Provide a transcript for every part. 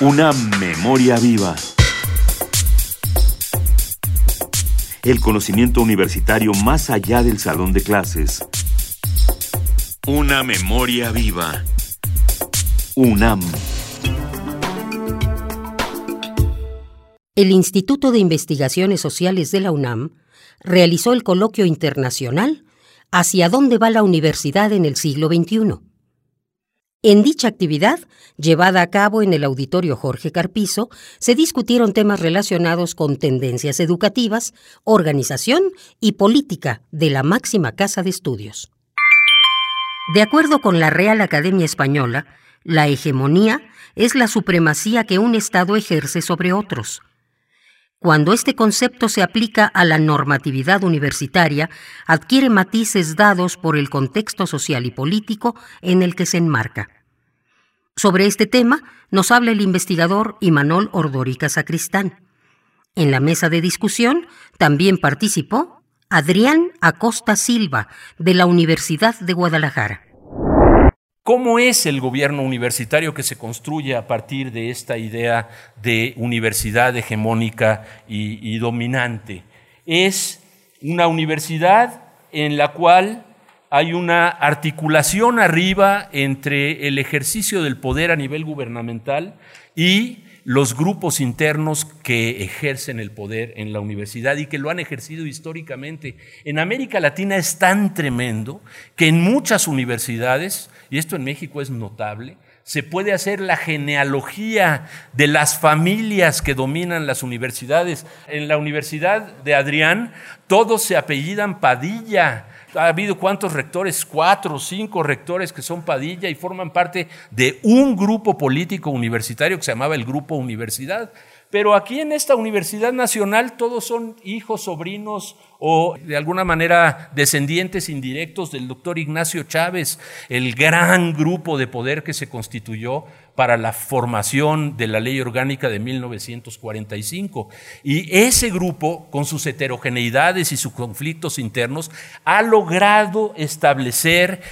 Una memoria viva. El conocimiento universitario más allá del salón de clases. Una memoria viva. UNAM. El Instituto de Investigaciones Sociales de la UNAM realizó el coloquio internacional ¿Hacia dónde va la universidad en el siglo XXI? En dicha actividad, llevada a cabo en el auditorio Jorge Carpizo, se discutieron temas relacionados con tendencias educativas, organización y política de la máxima casa de estudios. De acuerdo con la Real Academia Española, la hegemonía es la supremacía que un Estado ejerce sobre otros. Cuando este concepto se aplica a la normatividad universitaria, adquiere matices dados por el contexto social y político en el que se enmarca. Sobre este tema nos habla el investigador Imanol Ordórica Sacristán. En la mesa de discusión también participó Adrián Acosta Silva, de la Universidad de Guadalajara. ¿Cómo es el gobierno universitario que se construye a partir de esta idea de universidad hegemónica y, dominante? Es una universidad en la cual hay una articulación arriba entre el ejercicio del poder a nivel gubernamental y los grupos internos que ejercen el poder en la universidad y que lo han ejercido históricamente. En América Latina es tan tremendo que en muchas universidades, y esto en México es notable, se puede hacer la genealogía de las familias que dominan las universidades. En la Universidad de Adrián todos se apellidan Padilla, ha habido cuántos rectores, cuatro o cinco rectores que son Padilla y forman parte de un grupo político universitario que se llamaba el Grupo Universidad. Pero aquí en esta Universidad Nacional todos son hijos, sobrinos o de alguna manera descendientes indirectos del doctor Ignacio Chávez, el gran grupo de poder que se constituyó para la formación de la ley orgánica de 1945. Y ese grupo, con sus heterogeneidades y sus conflictos internos, ha logrado establecer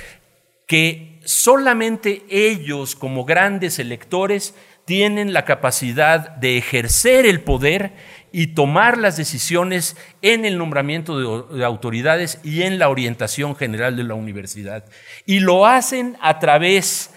que solamente ellos, como grandes electores, tienen la capacidad de ejercer el poder y tomar las decisiones en el nombramiento de, autoridades y en la orientación general de la universidad. Y lo hacen a través,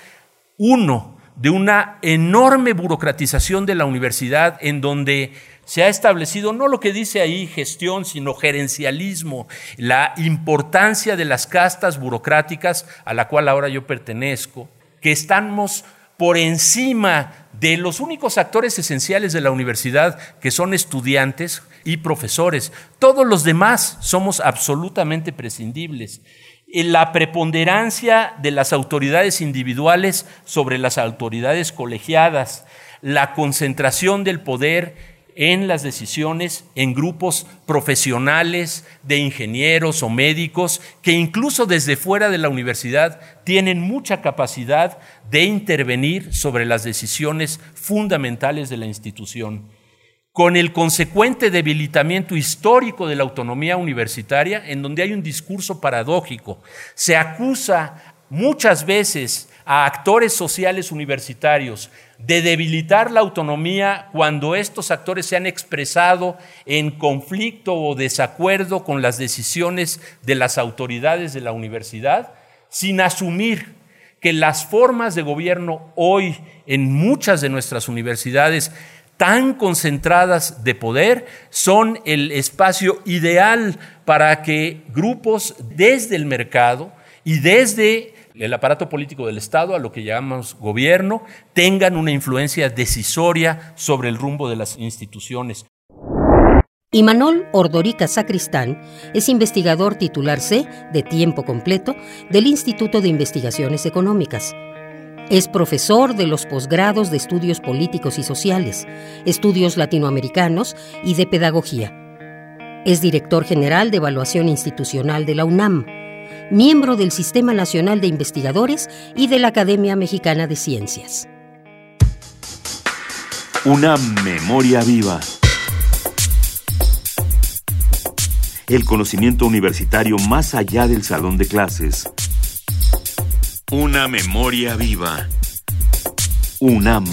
uno, de una enorme burocratización de la universidad en donde se ha establecido no lo que dice ahí gestión, sino gerencialismo, la importancia de las castas burocráticas a la cual ahora yo pertenezco, que estamos por encima de los únicos actores esenciales de la universidad, que son estudiantes y profesores. Todos los demás somos absolutamente prescindibles. La preponderancia de las autoridades individuales sobre las autoridades colegiadas, la concentración del poder en las decisiones en grupos profesionales de ingenieros o médicos que incluso desde fuera de la universidad tienen mucha capacidad de intervenir sobre las decisiones fundamentales de la institución con el consecuente debilitamiento histórico de la autonomía universitaria, en donde hay un discurso paradójico. Se acusa muchas veces a actores sociales universitarios de debilitar la autonomía cuando estos actores se han expresado en conflicto o desacuerdo con las decisiones de las autoridades de la universidad, sin asumir que las formas de gobierno hoy en muchas de nuestras universidades tan concentradas de poder son el espacio ideal para que grupos desde el mercado y desde el aparato político del Estado, a lo que llamamos gobierno, tengan una influencia decisoria sobre el rumbo de las instituciones. Imanol Ordorica Sacristán es investigador titular C de tiempo completo del Instituto de Investigaciones Económicas. Es profesor de los posgrados de Estudios Políticos y Sociales, Estudios Latinoamericanos y de Pedagogía. Es director general de Evaluación Institucional de la UNAM miembro del Sistema Nacional de Investigadores y de la Academia Mexicana de Ciencias. Una memoria viva. El conocimiento universitario más allá del salón de clases. Una memoria viva. UNAM.